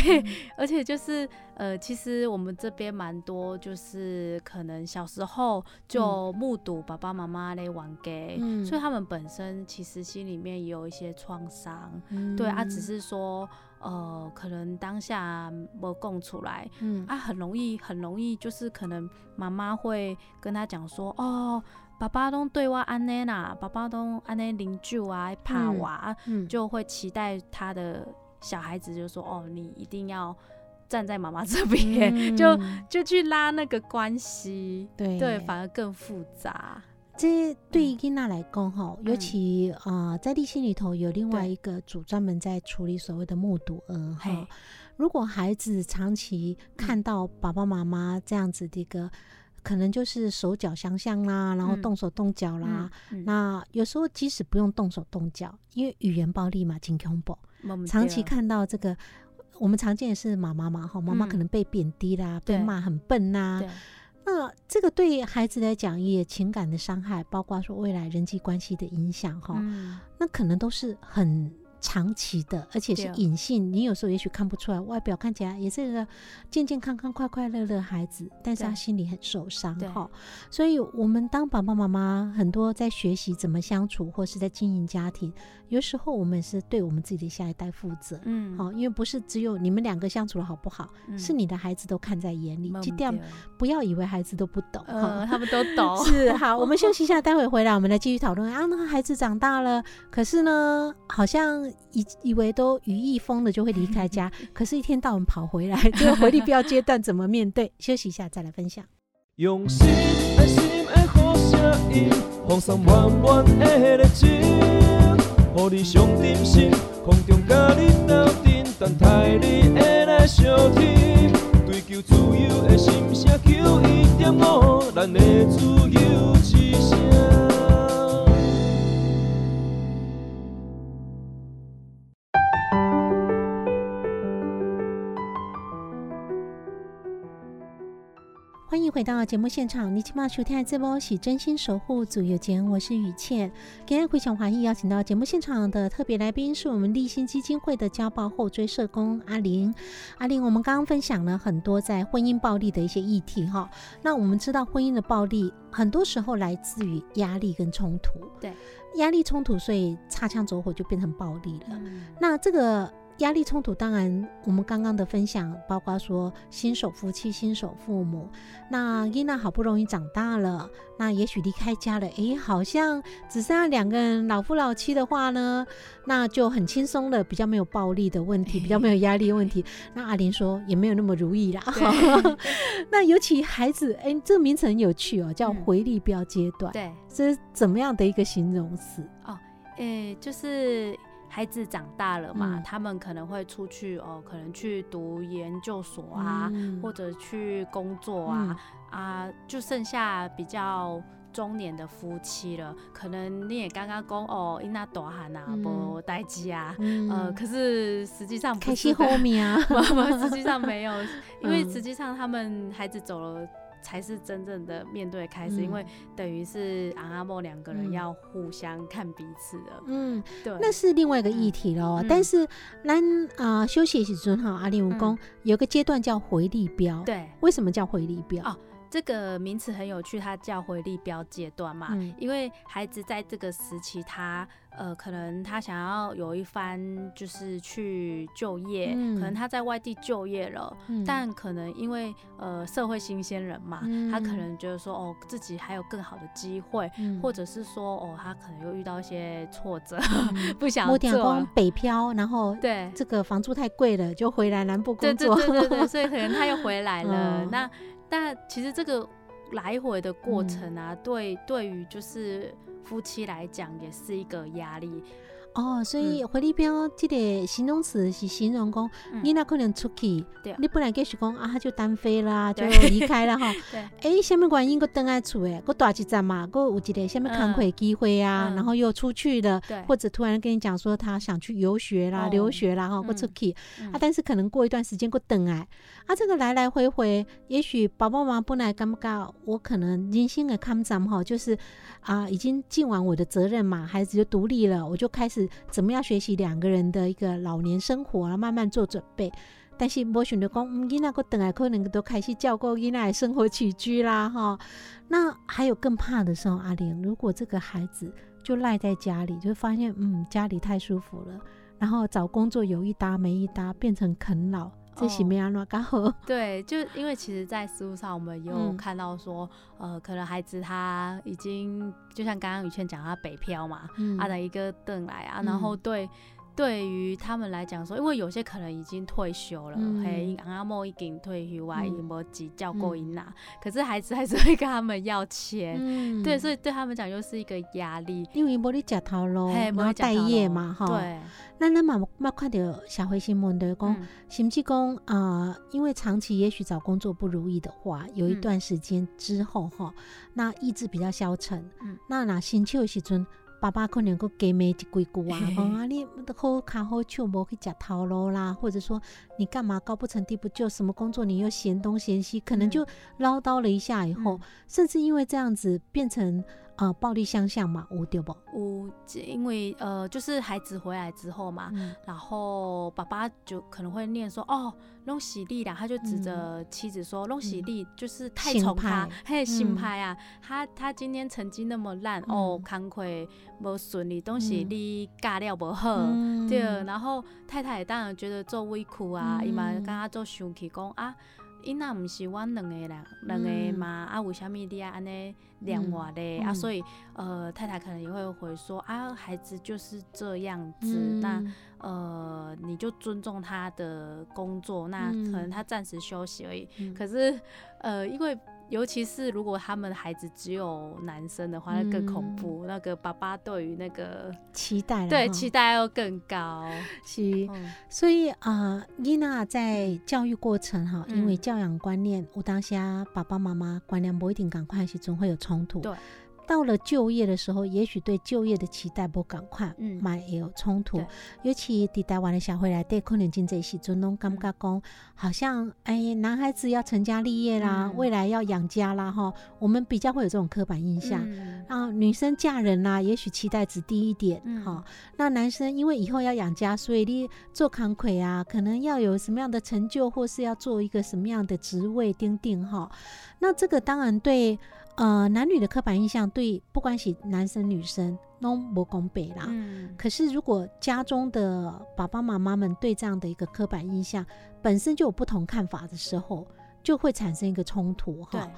而且就是呃，其实我们这边蛮多，就是可能小时候就目睹爸爸妈妈来玩 gay，、嗯。所以他们本身其实心里面也有一些创伤。嗯。对啊，只是说，呃，可能当下没供出来嗯。啊，很容易，很容易，就是可能妈妈会跟他讲说，哦，爸爸都对我安内啦，爸爸都安内邻居啊，怕我啊，嗯。就会期待他的小孩子就说，哦，你一定要站在妈妈这边，就嗯就去拉那个关系，对。对，反而更复杂，这对于囡娜来讲哈，尤嗯其啊、呃在立心里头有另外一个组专门在处理所谓的目睹儿哈。如果孩子长期看到爸爸妈妈这样子的一个，可能就是手脚相向啦，然后嗯动手动脚啦。嗯，那有时候即使不用动手动脚，因为语言暴力嘛，挺恐怖。嗯长期看到这个，我们常见的是妈妈嘛，哈，妈妈嗯可能被贬低啦，被骂很笨呐、对，那这个对孩子来讲，也情感的伤害，包括说未来人际关系的影响，哈、嗯，那可能都是很长期的，而且是隐性。你有时候也许看不出来，外表看起来也是个健健康康、快快乐乐的孩子，但是他心里很受伤，哈。所以，我们当爸爸妈妈，很多在学习怎么相处，或是在经营家庭，有时候我们是对我们自己的下一代负责。嗯，好，因为不是只有你们两个相处的好不好，嗯是你的孩子都看在眼里。嗯这样不要以为孩子都不懂，哈呃，他们都懂，是好，我们休息一下，待会回来我们来继续讨论啊。那个孩子长大了，可是呢，好像以以为都羽翼丰了就会离开家，可是一天到晚跑回来，这个回力标阶段怎么面对？休息一下再来分享。用心爱心爱好声音，放送满满的热情，予你上点心，空中甲你斗阵，等待你会来相听。追求自由的心声，求一点五，咱的自由欢迎回到节目现场，你起码收听的这波是真心守护组有间，我是雨倩。今天回想华裔邀请到节目现场的特别来宾是我们立新基金会的家暴后追社工阿玲。阿玲，我们刚刚分享了很多在婚姻暴力的一些议题哈。那我们知道婚姻的暴力很多时候来自于压力跟冲突，对，压力冲突，所以擦枪走火就变成暴力了。那这个。压力冲突，当然，我们刚刚的分享包括说新手夫妻、新手父母。那伊娜好不容易长大了，那也许离开家了，诶，好像只剩下两个人，老夫老妻的话呢，那就很轻松了，比较没有暴力的问题，比较没有压力问题。那阿玲说也没有那么如意啦。那尤其孩子，哎，这个名词很有趣哦，叫回力标阶段。对，这是怎么样的一个形容词？哦，诶，就是。孩子长大了嘛，他们可能会出去哦，可能去读研究所啊，或者去工作啊啊，就剩下比较中年的夫妻了。可能你也刚刚讲哦，因那大汉啊，不待机啊，呃，可是实际上开心后面啊，实际上没有，因为实际上他们孩子走了。才是真正的面对开始，因为等于是阿阿莫两个人要互相看彼此的。嗯，对，那是另外一个议题喽。但是咱啊休息时阵哈，阿里武功有个阶段叫回力标。对，为什么叫回力标？哦，这个名词很有趣，它叫回力标阶段嘛。因为孩子在这个时期，他。呃，可能他想要有一番，就是去就业，可能他在外地就业了，但可能因为呃社会新鲜人嘛，他可能觉得说哦自己还有更好的机会，或者是说哦他可能又遇到一些挫折，不想做北漂，然后对这个房租太贵了，就回来南部工作，对对对对，所以可能他又回来了。那但其实这个来回的过程啊，对对于就是。夫妻来讲也是一个压力哦，所以回力标这个形容词是形容讲你那可能出去，你本来就是讲啊就单飞啦，就离开了哈。对，哎，下面原因个等来厝诶，个大一站嘛，个有一个下面康亏机会啊，然后又出去了，或者突然跟你讲说他想去游学啦、留学啦，哈，个出去。啊，但是可能过一段时间个等来啊，这个来来回回，也许爸爸妈妈本来感觉我可能人生的看站哈，就是啊，已经尽完我的责任嘛，孩子就独立了，我就开始。怎么样学习两个人的一个老年生活啊？慢慢做准备。但是我选择讲，嗯，那个等下可能都开始照顾囡仔生活起居啦，哈。那还有更怕的时候，阿玲，如果这个孩子就赖在家里，就发现嗯家里太舒服了，然后找工作有一搭没一搭，变成啃老。这是没安怎刚好。对，就因为其实，在实物上，我们有看到说，呃，可能孩子他已经就像刚刚雨倩讲，他北漂嘛，啊的一个邓来啊，然后对。对于他们来讲说，因为有些可能已经退休了，嘿，阿莫已经退休啊，已无急叫过因呐，可是孩子还是会跟他们要钱，对，所以对他们讲又是一个压力，因为无你食头路，然后待业嘛，哈，对，那那嘛嘛看到社会新闻的讲，甚至讲啊，因为长期也许找工作不如意的话，有一段时间之后哈，那意志比较消沉，那那新秋时阵。爸爸可能够给骂一几句啊，讲啊你好卡好笑，无去食头路啦，或者说你干嘛高不成低不就，什么工作你又嫌东嫌西，可能就唠叨了一下以后，甚至因为这样子变成。呃，暴力相向嘛，有对不？有，因为呃，就是孩子回来之后嘛，然后爸爸就可能会念说，哦，弄喜力啦，他就指着妻子说，弄喜力就是太宠他，嘿，心拍啊，他他今天成绩那么烂，哦，康亏不顺利，东西你尬料不好，对，然后太太当然觉得做委屈啊，伊嘛刚刚做生气讲啊。因那毋是阮两个人，两个嘛啊？为虾米你啊安尼两我咧啊？所以呃，太太可能也会回说啊，孩子就是这样子，那呃，你就尊重他的工作，那可能他暂时休息而已。可是呃，因为。尤其是如果他们的孩子只有男生的话，那更恐怖。那个爸爸对于那个期待，对期待要更高。是，所以啊，伊娜在教育过程哈，因为教养观念，我当下爸爸妈妈观念不一定赶快，始终会有冲突。对。到了就业的时候，也许对就业的期待不赶快，嗯蛮也有冲突。尤其伫台湾的社会来对可能经济时阵拢感觉讲，好像哎，男孩子要成家立业啦，嗯未来要养家啦，哈，我们比较会有这种刻板印象。嗯啊，女生嫁人啦、也许期待值低一点，嗯哈、那男生因为以后要养家，所以你做扛魁啊，可能要有什么样的成就，或是要做一个什么样的职位，丁丁哈。那这个当然对呃男女的刻板印象，对不管是男生女生都不公平啦。嗯可是，如果家中的爸爸妈妈们对这样的一个刻板印象本身就有不同看法的时候，就会产生一个冲突对哈。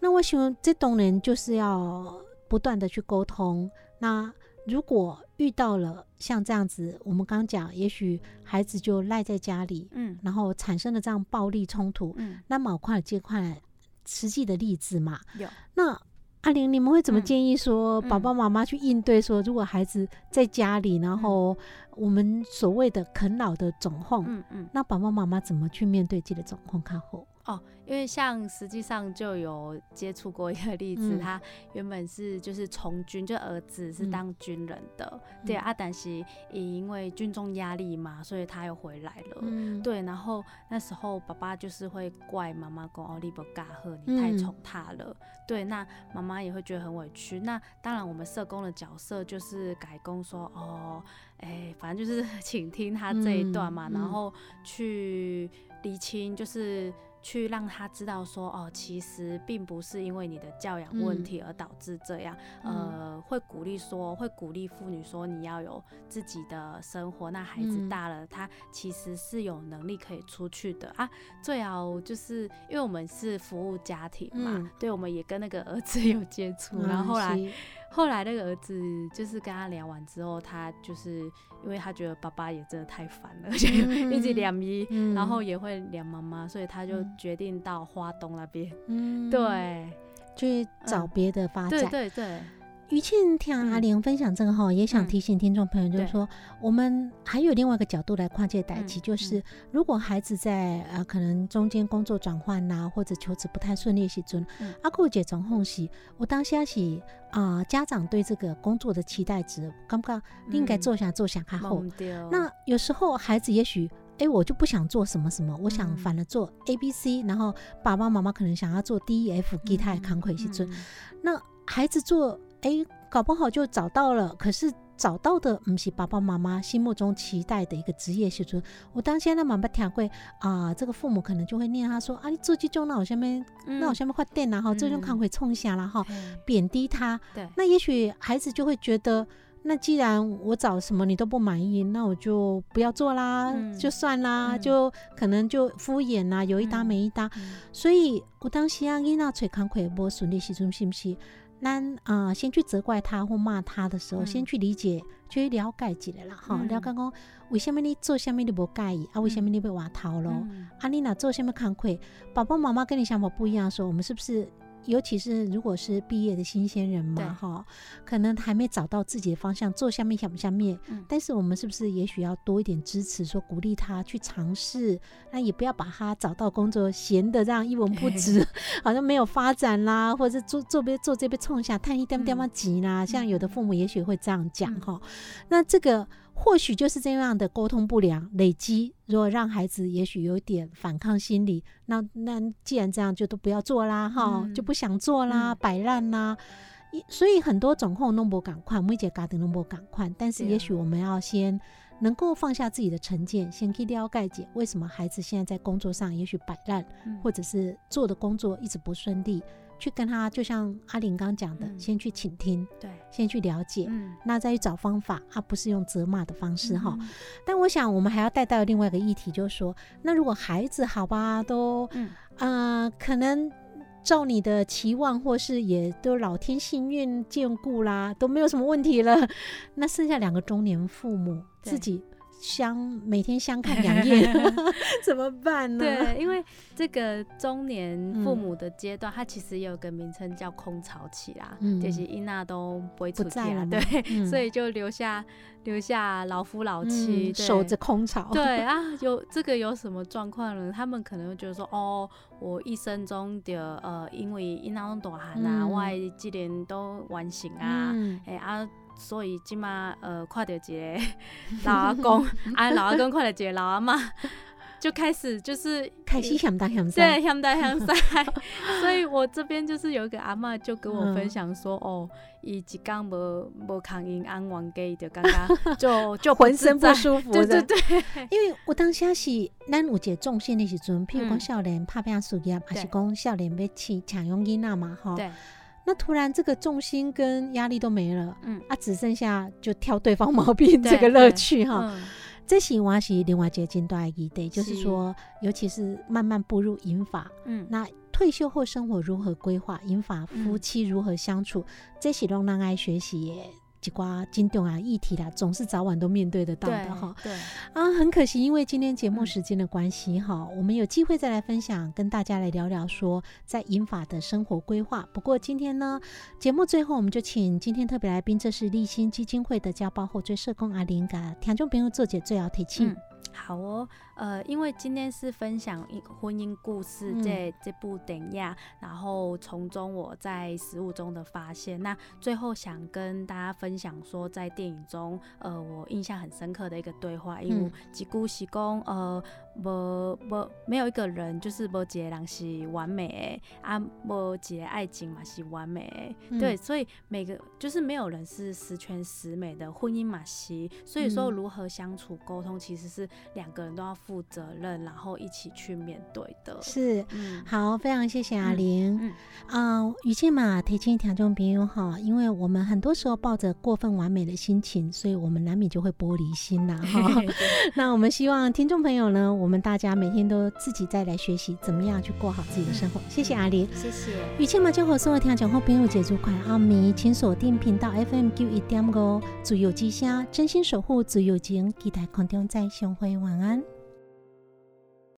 那我想这种人就是要不断的去沟通。那如果遇到了像这样子，我们刚讲，也许孩子就赖在家里，嗯然后产生了这样暴力冲突，嗯那某块这块实际的例子嘛。有那阿玲，你们会怎么嗯建议说，嗯爸爸妈妈去应对说，如果孩子在家里，然后我们所谓的啃老的总控，嗯嗯那爸爸妈妈怎么去面对自己的总控看后？哦，因为像实际上就有接触过一个例子，嗯。他原本是就是从军，就儿子是嗯。当军人的，对啊，但是也因为军中压力嘛，所以他又回来了。嗯，对，然后那时候爸爸就是会怪妈妈说：“哦，你不嘎赫，你太嗯。宠他了。对，那妈妈也会觉得很委屈。那当然，我们社工的角色就是改工说：“哦，哎，反正就是 倾听他这一段嘛，然后去厘清，就是去让他知道说，哦，其实并不是因为你的教养问题而导致这样，嗯呃，会鼓励说，会鼓励妇女说，你要有自己的生活。那孩子嗯大了，他其实是有能力可以出去的啊。最好就是因为我们是服务家庭嘛，嗯对，我们也跟那个儿子有接触，然后后来。是后来那个儿子就是跟他聊完之后，他就是因为他觉得爸爸也真的太烦了，而且嗯一直两一，嗯然后也会两妈妈，所以他就嗯。决定到花东那边。嗯，对，去找别的发对展。对对，于倩听阿玲分享这个哈，也想嗯。提醒听众朋友，就是对。说，我们还有另外一个角度来看这个代际，嗯就是如果孩子在呃可能中间工作转换呐，或者求职不太顺利的时阵嗯，阿姑姐状况是，我当下是啊家长对这个工作的期待值，刚刚应该嗯。做下做下看后。那有时候孩子也许。哎，我就不想做什么什么，我想嗯。反而做 A、B、C，然后爸爸妈妈可能想要做 D、E F、G，他也扛亏时阵，嗯。那孩子做，哎、搞不好就找到了，可是找到的不是爸爸妈妈心目中期待的一个职业时阵。我当现在蛮不听过啊，这个父母可能就会念他说啊，你做这种那我下面那我下面发电啦哈，这种嗯看会冲下啦哈，嗯贬低他。对，那也许孩子就会觉得。那既然我找什么你都不满意，那我就不要做啦，嗯就算啦，嗯就可能就敷衍啦，有一搭嗯没一搭。嗯所以有当时啊，囡仔找工课无顺利时阵，是不是？咱啊、呃先去责怪他或骂他的时候，嗯先去理解、去了解一下啦，哈、嗯了解讲为什么你做什么你不介意啊？为什么你被挖头咯？嗯啊，你哪做什么工课？爸爸妈妈跟你想法不一样的时候，我们是不是？尤其是如果是毕业的新鲜人对。嘛，哈，可能还没找到自己的方向，做下面想不下面，嗯。但是我们是不是也许要多一点支持，说鼓励他去尝试，那也不要把他找到工作闲的这样一文不值，好像没有发展啦，或者是做做别做这边冲下，叹一点点嘛急啦，像有的父母也许会这样讲嗯。哈、那这个或许就是这样的沟通不良累积，如果让孩子也许有点反抗心理，那那既然这样就都不要做啦哈，嗯就不想做啦，嗯摆烂啦。一所以很多总控弄不赶快，每一个家庭弄不赶快，但是也许我们要先能够放下自己的成见，先去了解解为什么孩子现在在工作上也许摆烂，嗯或者是做的工作一直不顺利，去跟他就像阿玲刚讲的，嗯。先去倾听，对，先去了解，嗯，那再去找方法，而、不是用责骂的方式哈。嗯但我想我们还要带到另外一个议题，就是说，那如果孩子好吧，都嗯。啊、可能照你的期望，或是也都老天幸运眷顾啦，都没有什么问题了。那剩下两个中年父母自己相每天相看两厌 怎么办呢？对，因为这个中年父母的阶段，它其实也有个名称叫空巢期啦，就是伊娜都不会出嫁，对，所以就留下留下老夫老妻守着空巢。对 啊，有这个有什么状况呢？他们可能会觉得说，哦，我一生中的呃，因为伊娜都大汉啊，我几年都完成啊，哎啊。所以即马呃，看到一个老阿公，啊老阿公看到一个老阿妈，就开始就是开始嫌大嫌塞，对嫌大嫌塞。所以我这边就是有一个阿妈就跟我分享说，哦，伊一刚无无抗因安王给就，刚刚就就浑身不舒服。对对对，因为我当下是咱有节重心的时阵，譬如讲少年拍片输液，还是讲少年要去抢用囡仔嘛，哈。对。那突然这个重心跟压力都没了，嗯啊，只剩下就挑对方毛病这个乐趣哈。这是我是另外一个阶段一对，就是说，尤其是慢慢步入银发，嗯，那退休后生活如何规划，银发夫妻如何相处，这些都让爱学习。几瓜金重啊议题啦，总是早晚都面对得到的哈。对啊，很可惜，因为今天节目时间的关系哈，我们有机会再来分享，跟大家来聊聊说在银法的生活规划。不过今天呢，节目最后我们就请今天特别来宾，这是立新基金会的家暴后追社工阿玲噶听众朋友做解最要提醒。好哦，呃，因为今天是分享婚姻故事这这部电影，然后从中我在实物中的发现，那最后想跟大家分享说，在电影中，呃，我印象很深刻的一个对话，因为吉古喜公，呃。无无没有一个人就是无一个人是完美的啊，无一个爱情嘛是完美的，对，所以每个就是没有人是十全十美的婚姻嘛是，所以说如何相处沟通其实是两个人都要负责任，然后一起去面对的。是，好，非常谢谢阿玲。嗯，啊，语气嘛提醒听众朋友哈，因为我们很多时候抱着过分完美的心情，所以我们难免就会玻璃心呐哈。那我们希望听众朋友呢。我们大家每天都自己再来学习，怎么样去过好自己的生活。谢谢阿玲，谢谢。雨倩嘛，就和所有听众好朋友解除快阿迷，请锁定频道 FM 九一点五，自由之声，真心守护自由情，期待空中再相会，晚安。